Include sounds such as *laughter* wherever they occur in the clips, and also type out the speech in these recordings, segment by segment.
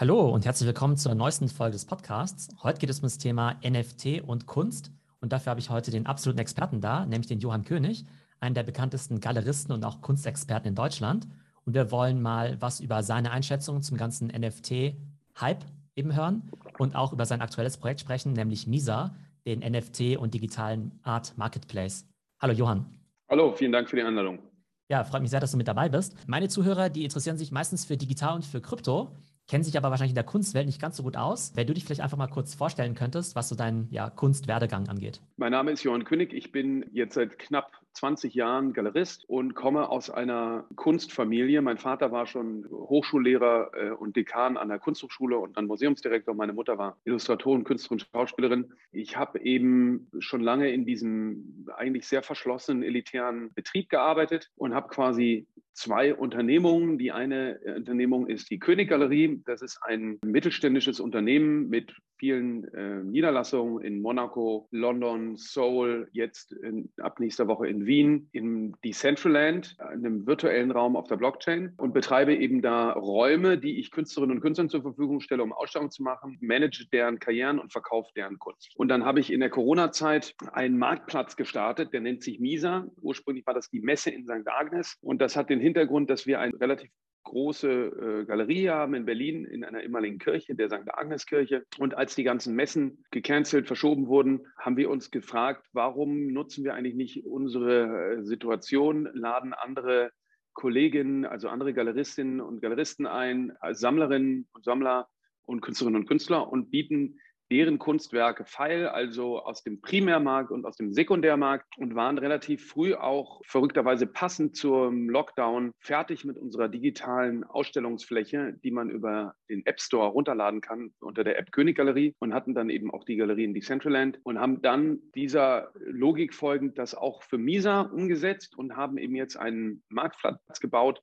Hallo und herzlich willkommen zur neuesten Folge des Podcasts. Heute geht es um das Thema NFT und Kunst. Und dafür habe ich heute den absoluten Experten da, nämlich den Johann König, einen der bekanntesten Galeristen und auch Kunstexperten in Deutschland. Und wir wollen mal was über seine Einschätzung zum ganzen NFT-Hype eben hören und auch über sein aktuelles Projekt sprechen, nämlich MISA, den NFT und digitalen Art Marketplace. Hallo Johann. Hallo, vielen Dank für die Einladung. Ja, freut mich sehr, dass du mit dabei bist. Meine Zuhörer, die interessieren sich meistens für digital und für Krypto kennen sich aber wahrscheinlich in der Kunstwelt nicht ganz so gut aus. Wenn du dich vielleicht einfach mal kurz vorstellen könntest, was so dein ja, Kunstwerdegang angeht. Mein Name ist Johann König. Ich bin jetzt seit knapp 20 Jahren Galerist und komme aus einer Kunstfamilie. Mein Vater war schon Hochschullehrer äh, und Dekan an der Kunsthochschule und dann Museumsdirektor. Meine Mutter war Illustratorin, Künstlerin, Schauspielerin. Ich habe eben schon lange in diesem eigentlich sehr verschlossenen, elitären Betrieb gearbeitet und habe quasi zwei Unternehmungen. Die eine Unternehmung ist die Königgalerie. Das ist ein mittelständisches Unternehmen mit vielen äh, Niederlassungen in Monaco, London, Seoul, jetzt in, ab nächster Woche in Wien, im Decentraland, einem virtuellen Raum auf der Blockchain und betreibe eben da Räume, die ich Künstlerinnen und Künstlern zur Verfügung stelle, um Ausstellungen zu machen, manage deren Karrieren und verkaufe deren Kunst. Und dann habe ich in der Corona-Zeit einen Marktplatz gestartet, der nennt sich Misa. Ursprünglich war das die Messe in St. Agnes und das hat den Hintergrund, dass wir ein relativ große äh, Galerie haben in Berlin in einer ehemaligen Kirche, der St. Agnes Kirche. Und als die ganzen Messen gecancelt, verschoben wurden, haben wir uns gefragt, warum nutzen wir eigentlich nicht unsere äh, Situation, laden andere Kolleginnen, also andere Galeristinnen und Galeristen ein, als Sammlerinnen und Sammler und Künstlerinnen und Künstler und bieten deren Kunstwerke feil, also aus dem Primärmarkt und aus dem Sekundärmarkt und waren relativ früh auch verrückterweise passend zum Lockdown fertig mit unserer digitalen Ausstellungsfläche, die man über den App Store runterladen kann unter der App Königgalerie und hatten dann eben auch die Galerie in Decentraland und haben dann dieser Logik folgend das auch für Misa umgesetzt und haben eben jetzt einen Marktplatz gebaut,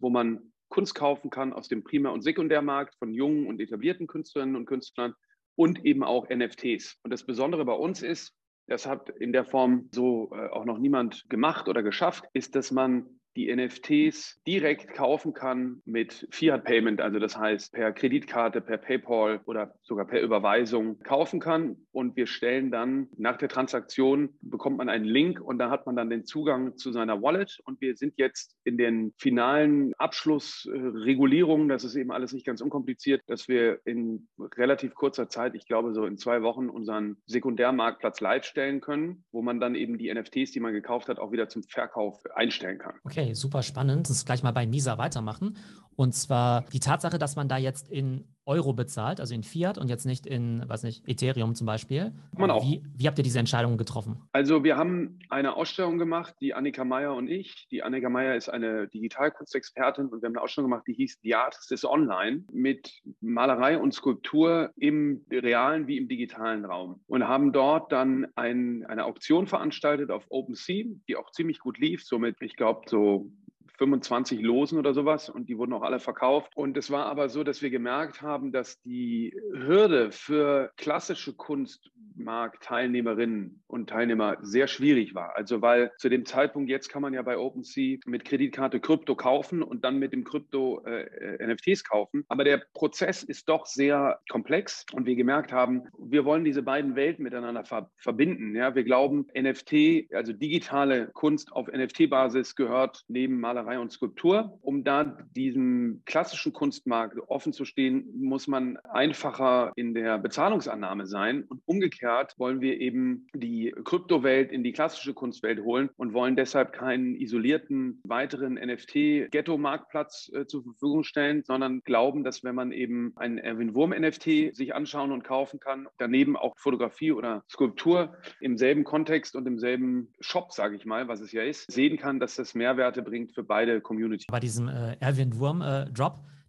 wo man Kunst kaufen kann aus dem Primär- und Sekundärmarkt von jungen und etablierten Künstlerinnen und Künstlern und eben auch NFTs. Und das Besondere bei uns ist, das hat in der Form so äh, auch noch niemand gemacht oder geschafft, ist, dass man die NFTs direkt kaufen kann mit Fiat Payment, also das heißt per Kreditkarte, per PayPal oder sogar per Überweisung kaufen kann. Und wir stellen dann nach der Transaktion, bekommt man einen Link und da hat man dann den Zugang zu seiner Wallet. Und wir sind jetzt in den finalen Abschlussregulierungen, das ist eben alles nicht ganz unkompliziert, dass wir in relativ kurzer Zeit, ich glaube so in zwei Wochen, unseren Sekundärmarktplatz live stellen können, wo man dann eben die NFTs, die man gekauft hat, auch wieder zum Verkauf einstellen kann. Okay. Okay, super spannend. Das gleich mal bei Misa weitermachen. Und zwar die Tatsache, dass man da jetzt in Euro bezahlt, also in Fiat und jetzt nicht in, was nicht, Ethereum zum Beispiel. Man auch. Wie, wie habt ihr diese Entscheidung getroffen? Also wir haben eine Ausstellung gemacht, die Annika Meyer und ich. Die Annika Meyer ist eine Digitalkunstexpertin und wir haben eine Ausstellung gemacht, die hieß The Artist is Online mit Malerei und Skulptur im realen wie im digitalen Raum und haben dort dann ein, eine Auktion veranstaltet auf OpenSea, die auch ziemlich gut lief, somit, ich glaube, so 25 Losen oder sowas und die wurden auch alle verkauft. Und es war aber so, dass wir gemerkt haben, dass die Hürde für klassische Kunstmarktteilnehmerinnen und Teilnehmer sehr schwierig war. Also weil zu dem Zeitpunkt, jetzt kann man ja bei OpenSea mit Kreditkarte Krypto kaufen und dann mit dem Krypto äh, NFTs kaufen. Aber der Prozess ist doch sehr komplex und wir gemerkt haben, wir wollen diese beiden Welten miteinander ver verbinden. Ja, wir glauben, NFT, also digitale Kunst auf NFT-Basis gehört neben Malerei und Skulptur. Um da diesem klassischen Kunstmarkt offen zu stehen, muss man einfacher in der Bezahlungsannahme sein. Und umgekehrt wollen wir eben die Kryptowelt in die klassische Kunstwelt holen und wollen deshalb keinen isolierten weiteren NFT-Ghetto-Marktplatz äh, zur Verfügung stellen, sondern glauben, dass wenn man eben einen Erwin Wurm-NFT sich anschauen und kaufen kann, daneben auch Fotografie oder Skulptur im selben Kontext und im selben Shop, sage ich mal, was es ja ist, sehen kann, dass das Mehrwerte bringt für beide Community. Bei diesem äh, Erwin Wurm äh,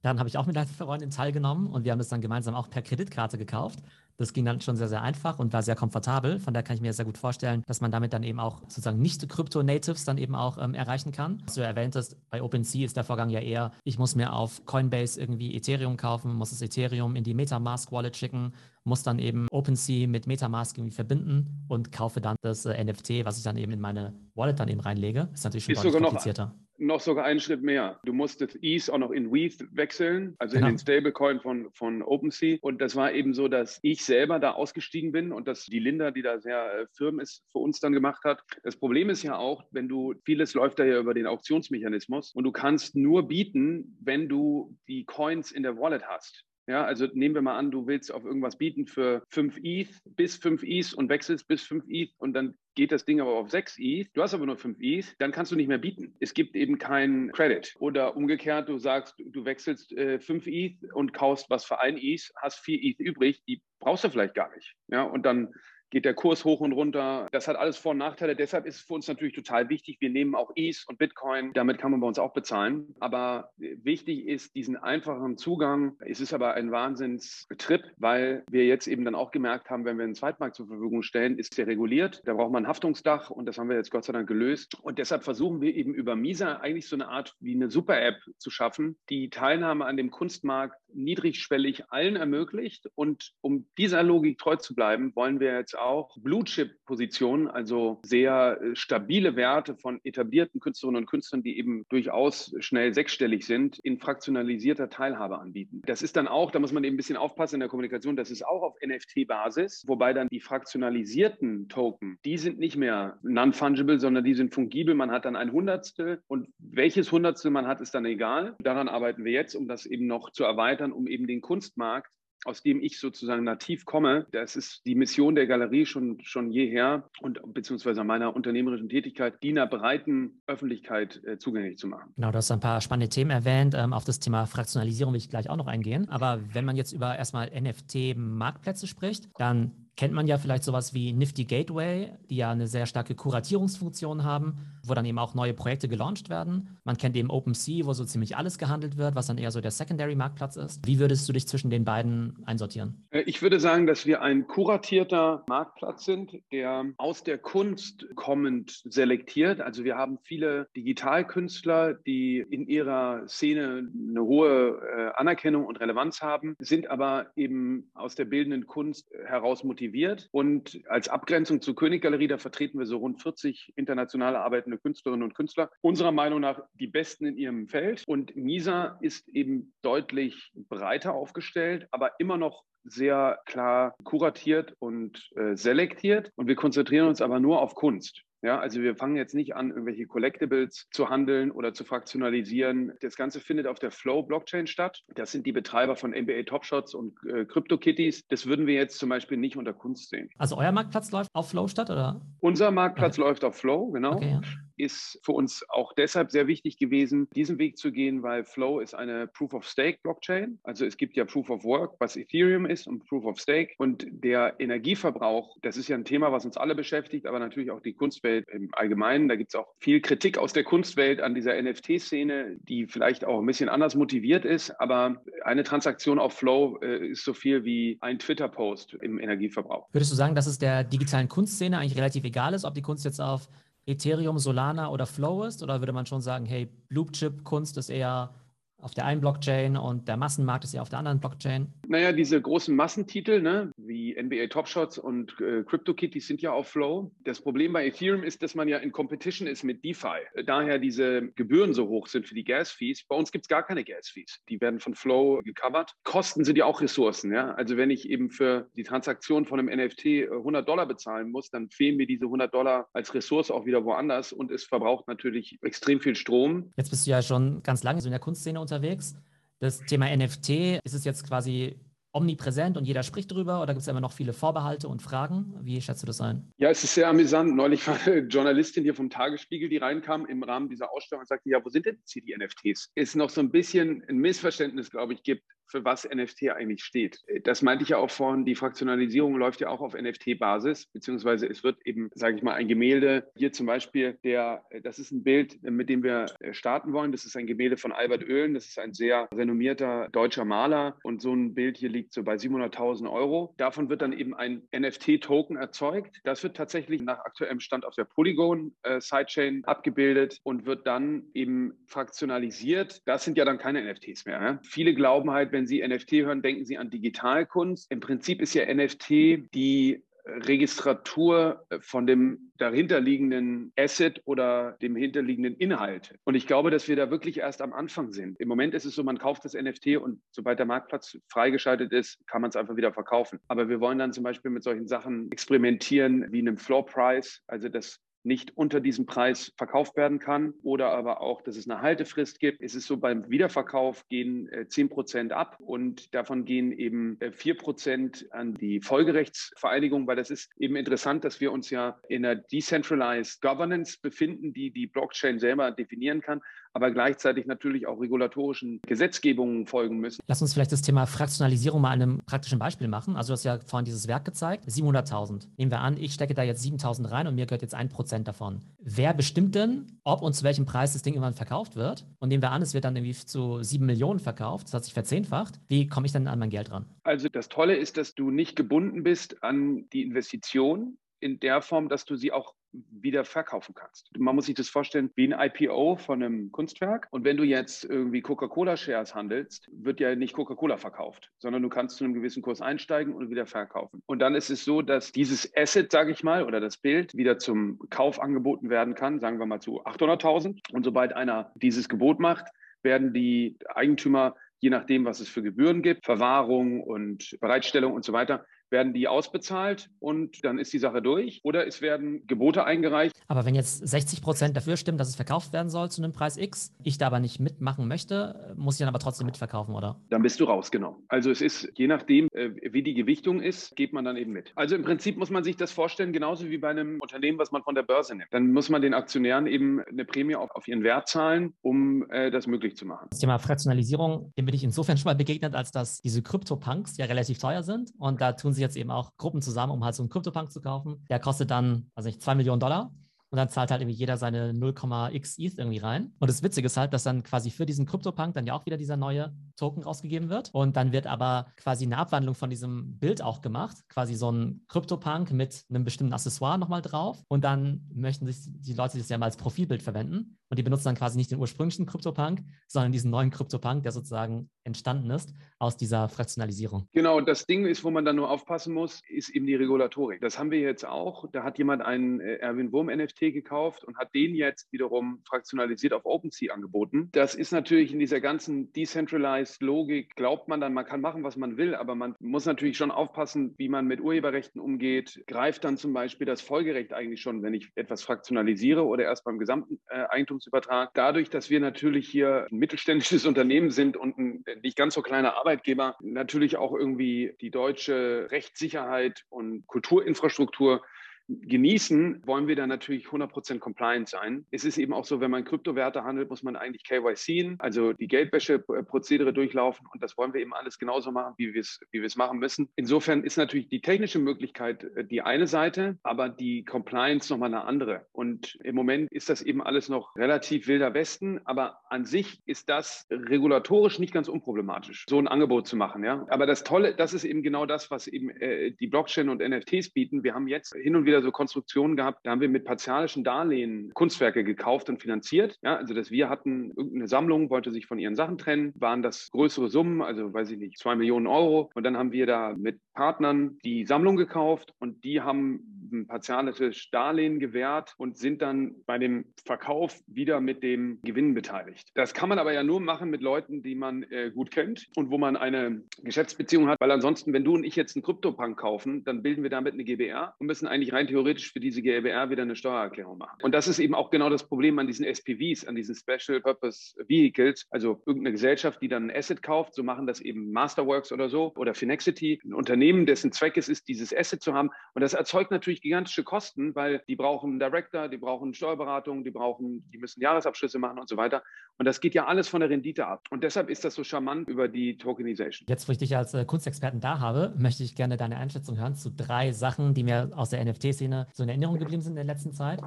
dann habe ich auch mit einer Freundin teilgenommen und wir haben das dann gemeinsam auch per Kreditkarte gekauft. Das ging dann schon sehr, sehr einfach und war sehr komfortabel. Von daher kann ich mir sehr gut vorstellen, dass man damit dann eben auch sozusagen nicht Krypto-Natives dann eben auch ähm, erreichen kann. Was du erwähnt hast, bei OpenSea ist der Vorgang ja eher, ich muss mir auf Coinbase irgendwie Ethereum kaufen, muss das Ethereum in die Metamask-Wallet schicken, muss dann eben OpenSea mit Metamask irgendwie verbinden und kaufe dann das äh, NFT, was ich dann eben in meine Wallet dann eben reinlege. Ist natürlich schon ist sogar komplizierter. Noch noch sogar einen Schritt mehr. Du musstest ETH auch noch in WETH wechseln, also Genau. in den Stablecoin von, von OpenSea. Und das war eben so, dass ich selber da ausgestiegen bin und dass die Linda, die da sehr äh, firm ist, für uns dann gemacht hat. Das Problem ist ja auch, wenn du, vieles läuft da ja über den Auktionsmechanismus und du kannst nur bieten, wenn du die Coins in der Wallet hast. Ja, also nehmen wir mal an, du willst auf irgendwas bieten für 5 ETH bis 5 ETH und wechselst bis 5 ETH und dann geht das Ding aber auf 6 ETH, du hast aber nur 5 ETH, dann kannst du nicht mehr bieten. Es gibt eben keinen Credit. Oder umgekehrt, du sagst, du wechselst äh, 5 ETH und kaufst was für ein ETH, hast 4 ETH übrig, die brauchst du vielleicht gar nicht. Ja, und dann geht der Kurs hoch und runter. Das hat alles Vor- und Nachteile. Deshalb ist es für uns natürlich total wichtig. Wir nehmen auch ETH und Bitcoin. Damit kann man bei uns auch bezahlen. Aber wichtig ist diesen einfachen Zugang. Es ist aber ein Wahnsinnsbetrieb, weil wir jetzt eben dann auch gemerkt haben, wenn wir einen Zweitmarkt zur Verfügung stellen, ist der reguliert. Da braucht man ein Haftungsdach und das haben wir jetzt Gott sei Dank gelöst. Und deshalb versuchen wir eben über Misa eigentlich so eine Art wie eine Super-App zu schaffen, die Teilnahme an dem Kunstmarkt niedrigschwellig allen ermöglicht. Und um dieser Logik treu zu bleiben, wollen wir jetzt auch Blue-Chip-Positionen, also sehr äh, stabile Werte von etablierten Künstlerinnen und Künstlern, die eben durchaus schnell sechsstellig sind, in fraktionalisierter Teilhabe anbieten. Das ist dann auch, da muss man eben ein bisschen aufpassen in der Kommunikation, das ist auch auf NFT-Basis, wobei dann die fraktionalisierten Token, die sind nicht mehr non-fungible, sondern die sind fungibel. Man hat dann ein Hundertstel und welches Hundertstel man hat, ist dann egal. Daran arbeiten wir jetzt, um das eben noch zu erweitern, um eben den Kunstmarkt aus dem ich sozusagen nativ komme. Das ist die Mission der Galerie schon, schon jeher und beziehungsweise meiner unternehmerischen Tätigkeit, die einer breiten Öffentlichkeit äh, zugänglich zu machen. Genau, du hast ein paar spannende Themen erwähnt. Ähm, auf das Thema Fraktionalisierung will ich gleich auch noch eingehen. Aber wenn man jetzt über erstmal NFT-Marktplätze spricht, dann kennt man ja vielleicht sowas wie Nifty Gateway, die ja eine sehr starke Kuratierungsfunktion haben, wo dann eben auch neue Projekte gelauncht werden. Man kennt eben OpenSea, wo so ziemlich alles gehandelt wird, was dann eher so der Secondary-Marktplatz ist. Wie würdest du dich zwischen den beiden einsortieren? Äh, Ich würde sagen, dass wir ein kuratierter Marktplatz sind, der aus der Kunst kommend selektiert. Also wir haben viele Digitalkünstler, die in ihrer Szene eine hohe äh, Anerkennung und Relevanz haben, sind aber eben aus der bildenden Kunst heraus motiviert. Und als Abgrenzung zur Königgalerie, da vertreten wir so rund 40 international arbeitende Künstlerinnen und Künstler, unserer Meinung nach die Besten in ihrem Feld. Und Misa ist eben deutlich breiter aufgestellt, aber immer noch sehr klar kuratiert und äh, selektiert. Und wir konzentrieren uns aber nur auf Kunst. Ja, also wir fangen jetzt nicht an, irgendwelche Collectibles zu handeln oder zu fraktionalisieren. Das Ganze findet auf der Flow-Blockchain statt. Das sind die Betreiber von NBA Topshots und äh, CryptoKitties. Das würden wir jetzt zum Beispiel nicht unter Kunst sehen. Also euer Marktplatz läuft auf Flow statt, oder? Unser Marktplatz läuft auf Flow, genau. Okay, ja. Ist für uns auch deshalb sehr wichtig gewesen, diesen Weg zu gehen, weil Flow ist eine Proof-of-Stake-Blockchain. Also es gibt ja Proof-of-Work, was Ethereum ist und Proof-of-Stake. Und der Energieverbrauch, das ist ja ein Thema, was uns alle beschäftigt, aber natürlich auch die Kunstwelt im Allgemeinen. Da gibt es auch viel Kritik aus der Kunstwelt an dieser NFT-Szene, die vielleicht auch ein bisschen anders motiviert ist. Aber eine Transaktion auf Flow äh, ist so viel wie ein Twitter-Post im Energieverbrauch. Würdest du sagen, dass es der digitalen Kunstszene eigentlich relativ egal ist, ob die Kunst jetzt auf Ethereum, Solana oder Flow ist? Oder würde man schon sagen, hey, Blue Chip Kunst ist eher auf der einen Blockchain und der Massenmarkt ist eher auf der anderen Blockchain? Naja, diese großen Massentitel, ne, wie NBA Topshots und äh, CryptoKitties sind ja auf Flow. Das Problem bei Ethereum ist, dass man ja in Competition ist mit DeFi. Daher diese Gebühren so hoch sind für die Gas-Fees. Bei uns gibt es gar keine Gas-Fees. Die werden von Flow gecovert. Kosten sind ja auch Ressourcen. Ja? Also wenn ich eben für die Transaktion von einem NFT 100 Dollar bezahlen muss, dann fehlen mir diese 100 Dollar als Ressource auch wieder woanders und es verbraucht natürlich extrem viel Strom. Jetzt bist du ja schon ganz lange so in der Kunstszene unterwegs. Das Thema NFT, ist es jetzt quasi omnipräsent und jeder spricht drüber oder gibt es immer noch viele Vorbehalte und Fragen? Wie schätzt du das ein? Ja, es ist sehr amüsant. Neulich war eine Journalistin hier vom Tagesspiegel, die reinkam im Rahmen dieser Ausstellung und sagte, ja, wo sind denn jetzt hier die NFTs? Ist noch so ein bisschen ein Missverständnis, glaube ich, gibt, für was NFT eigentlich steht. Das meinte ich ja auch vorhin, die Fraktionalisierung läuft ja auch auf NFT-Basis, beziehungsweise es wird eben, sage ich mal, ein Gemälde, hier zum Beispiel, der, das ist ein Bild, mit dem wir starten wollen. Das ist ein Gemälde von Albert Oehlen, das ist ein sehr renommierter deutscher Maler und so ein Bild hier liegt so bei 700.000 Euro. Davon wird dann eben ein NFT-Token erzeugt. Das wird tatsächlich nach aktuellem Stand auf der Polygon äh, Sidechain abgebildet und wird dann eben fraktionalisiert. Das sind ja dann keine NFTs mehr. Ne? Viele glauben halt, wenn sie NFT hören, denken sie an Digitalkunst. Im Prinzip ist ja NFT die Registratur von dem dahinterliegenden Asset oder dem hinterliegenden Inhalt. Und ich glaube, dass wir da wirklich erst am Anfang sind. Im Moment ist es so, man kauft das NFT und sobald der Marktplatz freigeschaltet ist, kann man es einfach wieder verkaufen. Aber wir wollen dann zum Beispiel mit solchen Sachen experimentieren wie einem Floor Price, also das nicht unter diesem Preis verkauft werden kann oder aber auch, dass es eine Haltefrist gibt. Es ist so, beim Wiederverkauf gehen äh, 10 Prozent ab und davon gehen eben äh, 4 Prozent an die Folgerechtsvereinigung, weil das ist eben interessant, dass wir uns ja in einer Decentralized Governance befinden, die die Blockchain selber definieren kann aber gleichzeitig natürlich auch regulatorischen Gesetzgebungen folgen müssen. Lass uns vielleicht das Thema Fraktionalisierung mal an einem praktischen Beispiel machen. Also du hast ja vorhin dieses Werk gezeigt, 700.000. Nehmen wir an, ich stecke da jetzt 7.000 rein und mir gehört jetzt ein Prozent davon. Wer bestimmt denn, ob und zu welchem Preis das Ding irgendwann verkauft wird? Und nehmen wir an, es wird dann irgendwie zu 7 Millionen verkauft, das hat sich verzehnfacht. Wie komme ich dann an mein Geld ran? Also das Tolle ist, dass du nicht gebunden bist an die Investition, in der Form, dass du sie auch wieder verkaufen kannst. Man muss sich das vorstellen wie ein IPO von einem Kunstwerk. Und wenn du jetzt irgendwie Coca-Cola-Shares handelst, wird ja nicht Coca-Cola verkauft, sondern du kannst zu einem gewissen Kurs einsteigen und wieder verkaufen. Und dann ist es so, dass dieses Asset, sage ich mal, oder das Bild wieder zum Kauf angeboten werden kann, sagen wir mal zu 800.000. Und sobald einer dieses Gebot macht, werden die Eigentümer je nachdem, was es für Gebühren gibt, Verwahrung und Bereitstellung und so weiter, werden die ausbezahlt und dann ist die Sache durch. Oder es werden Gebote eingereicht. Aber wenn jetzt 60 Prozent dafür stimmen, dass es verkauft werden soll zu einem Preis X, ich da aber nicht mitmachen möchte, muss ich dann aber trotzdem mitverkaufen, oder? Dann bist du rausgenommen. Also es ist, je nachdem, äh, wie die Gewichtung ist, geht man dann eben mit. Also im Prinzip muss man sich das vorstellen, genauso wie bei einem Unternehmen, was man von der Börse nimmt. Dann muss man den Aktionären eben eine Prämie auf, auf ihren Wert zahlen, um äh, das möglich zu machen. Das Thema Fraktionalisierung, dem bin ich insofern schon mal begegnet, als dass diese Krypto-Punks ja relativ teuer sind und da tun sich jetzt eben auch Gruppen zusammen, um halt so einen Krypto-Punk zu kaufen. Der kostet dann, also nicht, 2 Millionen Dollar. Und dann zahlt halt irgendwie jeder seine 0,x ETH irgendwie rein. Und das Witzige ist halt, dass dann quasi für diesen CryptoPunk dann ja auch wieder dieser neue Token rausgegeben wird. Und dann wird aber quasi eine Abwandlung von diesem Bild auch gemacht. Quasi so ein CryptoPunk mit einem bestimmten Accessoire nochmal drauf. Und dann möchten sich die Leute das ja mal als Profilbild verwenden. Und die benutzen dann quasi nicht den ursprünglichen CryptoPunk, sondern diesen neuen CryptoPunk, der sozusagen entstanden ist aus dieser Fraktionalisierung. Genau, das Ding ist, wo man dann nur aufpassen muss, ist eben die Regulatorik. Das haben wir jetzt auch. Da hat jemand einen äh, Erwin Wurm NFT gekauft und hat den jetzt wiederum fraktionalisiert auf OpenSea angeboten. Das ist natürlich in dieser ganzen Decentralized Logik, glaubt man dann, man kann machen, was man will, aber man muss natürlich schon aufpassen, wie man mit Urheberrechten umgeht. Greift dann zum Beispiel das Folgerecht eigentlich schon, wenn ich etwas fraktionalisiere oder erst beim gesamten äh, Eigentumsübertrag. Dadurch, dass wir natürlich hier ein mittelständisches *laughs* Unternehmen sind und ein nicht ganz so kleiner Arbeitgeber, natürlich auch irgendwie die deutsche Rechtssicherheit und Kulturinfrastruktur genießen, wollen wir dann natürlich 100% compliant sein. Es ist eben auch so, wenn man Kryptowerte handelt, muss man eigentlich KYC, also die Geldwäscheprozedere durchlaufen und das wollen wir eben alles genauso machen, wie wir es wie wir es machen müssen. Insofern ist natürlich die technische Möglichkeit äh, die eine Seite, aber die Compliance nochmal eine andere. Und im Moment ist das eben alles noch relativ wilder Westen, aber an sich ist das regulatorisch nicht ganz unproblematisch, so ein Angebot zu machen. Ja? Aber das Tolle, das ist eben genau das, was eben äh, die Blockchain und NFTs bieten. Wir haben jetzt hin und wieder wieder so Konstruktionen gehabt, da haben wir mit partialischen Darlehen Kunstwerke gekauft und finanziert. Ja, also dass wir hatten irgendeine Sammlung, wollte sich von ihren Sachen trennen, waren das größere Summen, also weiß ich nicht, zwei Millionen Euro. Und dann haben wir da mit Partnern die Sammlung gekauft und die haben ein partialisches Darlehen gewährt und sind dann bei dem Verkauf wieder mit dem Gewinn beteiligt. Das kann man aber ja nur machen mit Leuten, die man äh, gut kennt und wo man eine Geschäftsbeziehung hat, weil ansonsten, wenn du und ich jetzt einen Kryptopunk kaufen, dann bilden wir damit eine GBR und müssen eigentlich rein theoretisch für diese GBR wieder eine Steuererklärung machen. Und das ist eben auch genau das Problem an diesen SPVs, an diesen Special Purpose Vehicles, also irgendeine Gesellschaft, die dann ein Asset kauft, so machen das eben Masterworks oder so oder Finexity, ein Unternehmen, dessen Zweck es ist, dieses Asset zu haben. Und das erzeugt natürlich gigantische Kosten, weil die brauchen einen Director, die brauchen Steuerberatung, die brauchen, die müssen Jahresabschlüsse machen und so weiter. Und das geht ja alles von der Rendite ab. Und deshalb ist das so charmant über die Tokenization. Jetzt, wo ich dich als äh, Kunstexperten da habe, möchte ich gerne deine Einschätzung hören zu drei Sachen, die mir aus der NFT-Szene so in Erinnerung geblieben sind in der letzten Zeit.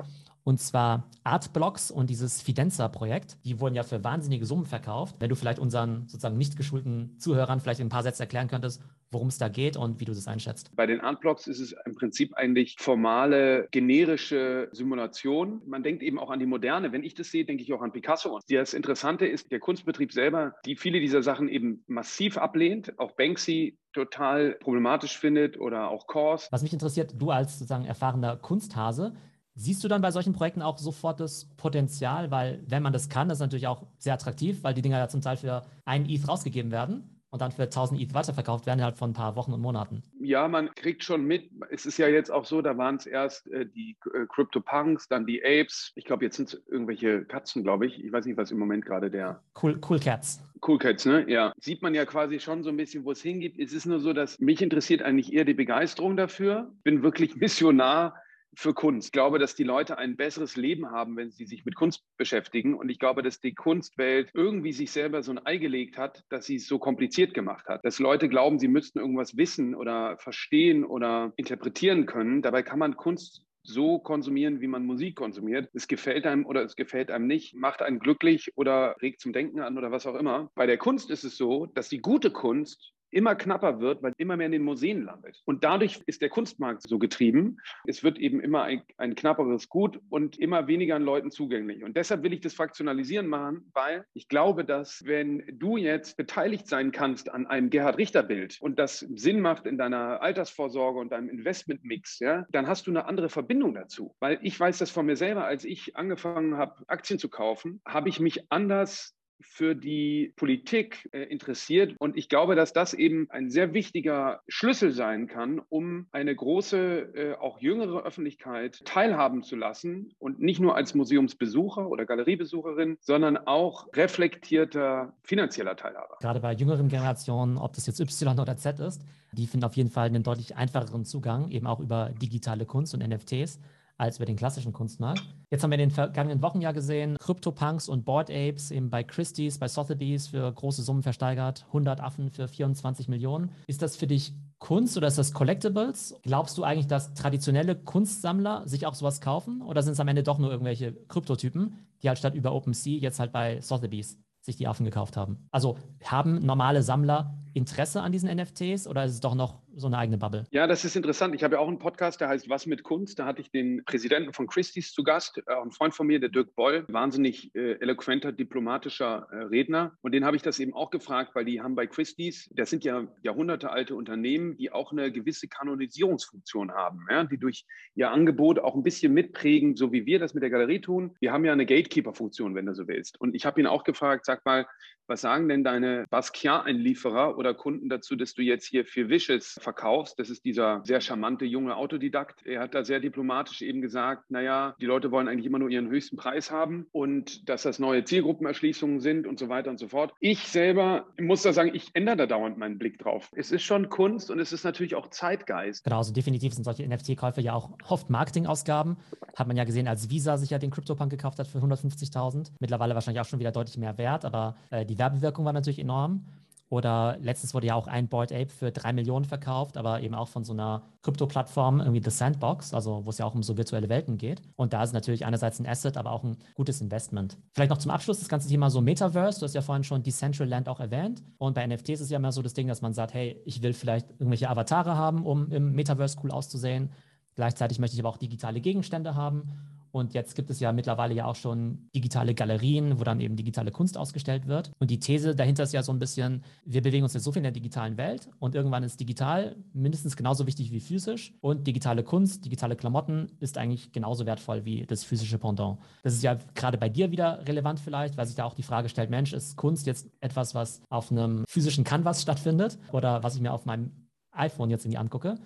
Und zwar Artblocks und dieses Fidenza-Projekt. Die wurden ja für wahnsinnige Summen verkauft. Wenn du vielleicht unseren sozusagen nicht geschulten Zuhörern vielleicht in ein paar Sätzen erklären könntest, worum es da geht und wie du das einschätzt. Bei den Artblocks ist es im Prinzip eigentlich formale, generische Simulation. Man denkt eben auch an die Moderne. Wenn ich das sehe, denke ich auch an Picasso. Und das Interessante ist, der Kunstbetrieb selber, die viele dieser Sachen eben massiv ablehnt. Auch Banksy total problematisch findet oder auch Kors. Was mich interessiert, du als sozusagen erfahrener Kunsthase, Siehst du dann bei solchen Projekten auch sofort das Potenzial? Weil, wenn man das kann, das ist natürlich auch sehr attraktiv, weil die Dinger ja zum Teil für einen ETH rausgegeben werden und dann für 1000 ETH weiterverkauft werden, halt von ein paar Wochen und Monaten. Ja, man kriegt schon mit. Es ist ja jetzt auch so, da waren es erst äh, die äh, CryptoPunks, dann die Apes. Ich glaube, jetzt sind es irgendwelche Katzen, glaube ich. Ich weiß nicht, was im Moment gerade der. Cool, cool Cats. Cool Cats, ne? Ja. Sieht man ja quasi schon so ein bisschen, wo es hingeht. Es ist nur so, dass mich interessiert eigentlich eher die Begeisterung dafür. Bin wirklich *laughs* Missionar für Kunst. Ich glaube, dass die Leute ein besseres Leben haben, wenn sie sich mit Kunst beschäftigen. Und ich glaube, dass die Kunstwelt irgendwie sich selber so ein Ei gelegt hat, dass sie es so kompliziert gemacht hat. Dass Leute glauben, sie müssten irgendwas wissen oder verstehen oder interpretieren können. Dabei kann man Kunst so konsumieren, wie man Musik konsumiert. Es gefällt einem oder es gefällt einem nicht, macht einen glücklich oder regt zum Denken an oder was auch immer. Bei der Kunst ist es so, dass die gute Kunst immer knapper wird, weil immer mehr in den Museen landet. Und dadurch ist der Kunstmarkt so getrieben. Es wird eben immer ein, ein, knapperes Gut und immer weniger an Leuten zugänglich. Und deshalb will ich das Fraktionalisieren machen, weil ich glaube, dass wenn du jetzt beteiligt sein kannst an einem Gerhard Richter Bild und das Sinn macht in deiner Altersvorsorge und deinem Investmentmix, ja, dann hast du eine andere Verbindung dazu. Weil ich weiß das von mir selber, als ich angefangen habe, Aktien zu kaufen, habe ich mich anders für die Politik äh, interessiert. Und ich glaube, dass das eben ein sehr wichtiger Schlüssel sein kann, um eine große, äh, auch jüngere Öffentlichkeit teilhaben zu lassen und nicht nur als Museumsbesucher oder Galeriebesucherin, sondern auch reflektierter finanzieller Teilhaber. Gerade bei jüngeren Generationen, ob das jetzt Y oder Z ist, die finden auf jeden Fall einen deutlich einfacheren Zugang, eben auch über digitale Kunst und NFTs als über den klassischen Kunstmarkt. Jetzt haben wir in den vergangenen Wochen ja gesehen, CryptoPunks und Board Apes eben bei Christie's, bei Sotheby's für große Summen versteigert, 100 Affen für 24 Millionen. Ist das für dich Kunst oder ist das Collectibles? Glaubst du eigentlich, dass traditionelle Kunstsammler sich auch sowas kaufen oder sind es am Ende doch nur irgendwelche Kryptotypen, die halt statt über OpenSea jetzt halt bei Sotheby's sich die Affen gekauft haben? Also haben normale Sammler Interesse an diesen NFTs oder ist es doch noch so eine eigene Bubble? Ja, das ist interessant. Ich habe ja auch einen Podcast, der heißt Was mit Kunst. Da hatte ich den Präsidenten von Christie's zu Gast, äh, ein Freund von mir, der Dirk Boll, wahnsinnig äh, eloquenter, diplomatischer äh, Redner. Und den habe ich das eben auch gefragt, weil die haben bei Christie's, das sind ja jahrhundertealte Unternehmen, die auch eine gewisse Kanonisierungsfunktion haben, ja, die durch ihr Angebot auch ein bisschen mitprägen, so wie wir das mit der Galerie tun. Wir haben ja eine Gatekeeper-Funktion, wenn du so willst. Und ich habe ihn auch gefragt, sag mal, was sagen denn deine Basquiat-Einlieferer oder Kunden dazu, dass du jetzt hier für Wishes verkaufst? Das ist dieser sehr charmante junge Autodidakt. Er hat da sehr diplomatisch eben gesagt, naja, die Leute wollen eigentlich immer nur ihren höchsten Preis haben und dass das neue Zielgruppenerschließungen sind und so weiter und so fort. Ich selber muss da sagen, ich ändere da dauernd meinen Blick drauf. Es ist schon Kunst und es ist natürlich auch Zeitgeist. Genau, also definitiv sind solche NFT-Käufe ja auch oft Marketingausgaben. Hat man ja gesehen, als Visa sich ja den CryptoPunk gekauft hat für 150.000. Mittlerweile wahrscheinlich auch schon wieder deutlich mehr wert, aber äh, die Werbewirkung war natürlich enorm. Oder letztens wurde ja auch ein Board Ape für drei Millionen verkauft, aber eben auch von so einer Krypto-Plattform, irgendwie The Sandbox, also wo es ja auch um so virtuelle Welten geht. Und da ist natürlich einerseits ein Asset, aber auch ein gutes Investment. Vielleicht noch zum Abschluss das ganze Thema so Metaverse. Du hast ja vorhin schon Decentraland auch erwähnt. Und bei NFTs ist es ja immer so das Ding, dass man sagt, hey, ich will vielleicht irgendwelche Avatare haben, um im Metaverse cool auszusehen. Gleichzeitig möchte ich aber auch digitale Gegenstände haben. Und jetzt gibt es ja mittlerweile ja auch schon digitale Galerien, wo dann eben digitale Kunst ausgestellt wird. Und die These dahinter ist ja so ein bisschen, wir bewegen uns jetzt so viel in der digitalen Welt und irgendwann ist digital mindestens genauso wichtig wie physisch. Und digitale Kunst, digitale Klamotten ist eigentlich genauso wertvoll wie das physische Pendant. Das ist ja gerade bei dir wieder relevant vielleicht, weil sich da auch die Frage stellt, Mensch, ist Kunst jetzt etwas, was auf einem physischen Canvas stattfindet oder was ich mir auf meinem iPhone jetzt irgendwie angucke?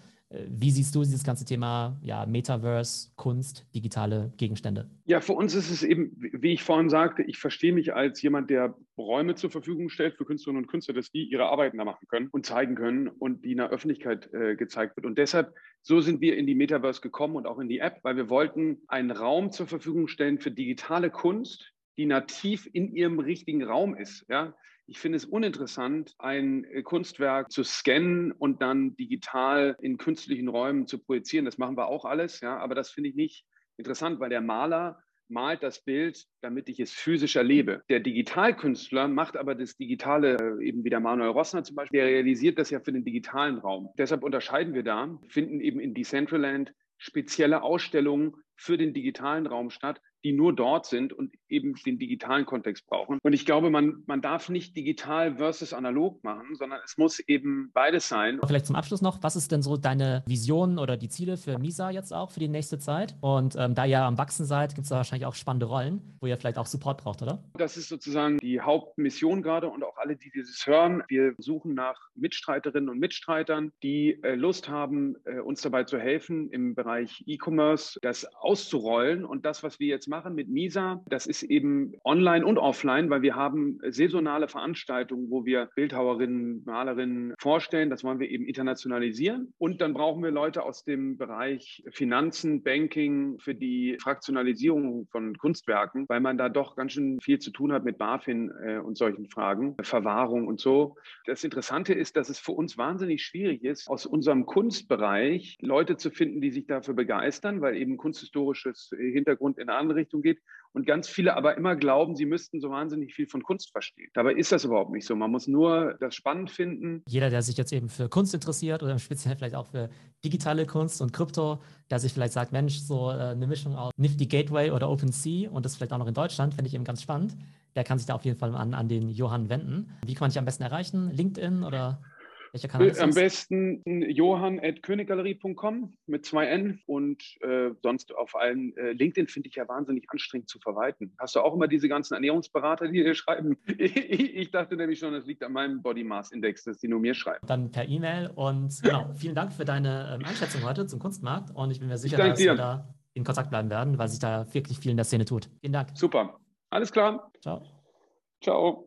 Wie siehst du dieses ganze Thema ja, Metaverse, Kunst, digitale Gegenstände? Ja, für uns ist es eben, wie ich vorhin sagte, ich verstehe mich als jemand, der Räume zur Verfügung stellt für Künstlerinnen und Künstler, dass die ihre Arbeiten da machen können und zeigen können und die in der Öffentlichkeit äh, gezeigt wird. Und deshalb, so sind wir in die Metaverse gekommen und auch in die App, weil wir wollten einen Raum zur Verfügung stellen für digitale Kunst, die nativ in ihrem richtigen Raum ist. Ja? Ich finde es uninteressant, ein äh, Kunstwerk zu scannen und dann digital in künstlichen Räumen zu projizieren. Das machen wir auch alles, ja, aber das finde ich nicht interessant, weil der Maler malt das Bild, damit ich es physisch erlebe. Der Digitalkünstler macht aber das Digitale, äh, eben wie der Manuel Rossner zum Beispiel, der realisiert das ja für den digitalen Raum. Deshalb unterscheiden wir da, finden eben in Decentraland spezielle Ausstellungen für den digitalen Raum statt, die nur dort sind und eben den digitalen Kontext brauchen. Und ich glaube, man, man darf nicht digital versus analog machen, sondern es muss eben beides sein. Vielleicht zum Abschluss noch, was ist denn so deine Vision oder die Ziele für MISA jetzt auch für die nächste Zeit? Und ähm, da ihr am Wachsen seid, gibt es da wahrscheinlich auch spannende Rollen, wo ihr vielleicht auch Support braucht, oder? Das ist sozusagen die Hauptmission gerade und auch alle, die dieses hören. Wir suchen nach Mitstreiterinnen und Mitstreitern, die äh, Lust haben, äh, uns dabei zu helfen, im Bereich E-Commerce das auszurollen. Und das, was wir jetzt machen mit MISA, das ist eben online und offline, weil wir haben saisonale Veranstaltungen, wo wir Bildhauerinnen, Malerinnen vorstellen. Das wollen wir eben internationalisieren. Und dann brauchen wir Leute aus dem Bereich Finanzen, Banking für die Fraktionalisierung von Kunstwerken, weil man da doch ganz schön viel zu tun hat mit BaFin äh, und solchen Fragen, Verwahrung und so. Das Interessante ist, dass es für uns wahnsinnig schwierig ist, aus unserem Kunstbereich Leute zu finden, die sich dafür begeistern, weil eben kunsthistorisches Hintergrund in eine andere Richtung geht und ganz viele aber immer glauben, sie müssten so wahnsinnig viel von Kunst verstehen. Dabei ist das überhaupt nicht so. Man muss nur das spannend finden. Jeder, der sich jetzt eben für Kunst interessiert oder speziell vielleicht auch für digitale Kunst und Krypto, der sich vielleicht sagt, Mensch, so äh, eine Mischung aus Nifty Gateway oder OpenSea und das vielleicht auch noch in Deutschland, finde ich eben ganz spannend. Der kann sich da auf jeden Fall an, an den Johann wenden. Wie kann man dich am besten erreichen? LinkedIn oder? Welcher Kanal ist Am besten johann.königgalerie.com mit zwei N und äh, sonst auf allen. Äh, LinkedIn finde ich ja wahnsinnig anstrengend zu verwalten. Hast du auch immer diese ganzen Ernährungsberater, die dir schreiben? ich, *laughs* ich dachte nämlich schon, das liegt an meinem Body Mass Index, dass die nur mir schreiben. Dann per E-Mail und genau, vielen Dank für deine ähm, Einschätzung heute zum Kunstmarkt und ich bin mir sicher, dass dir. wir da in Kontakt bleiben werden, weil sich da wirklich viel in der Szene tut. Vielen Dank. Super. Alles klar. Ciao. Ciao.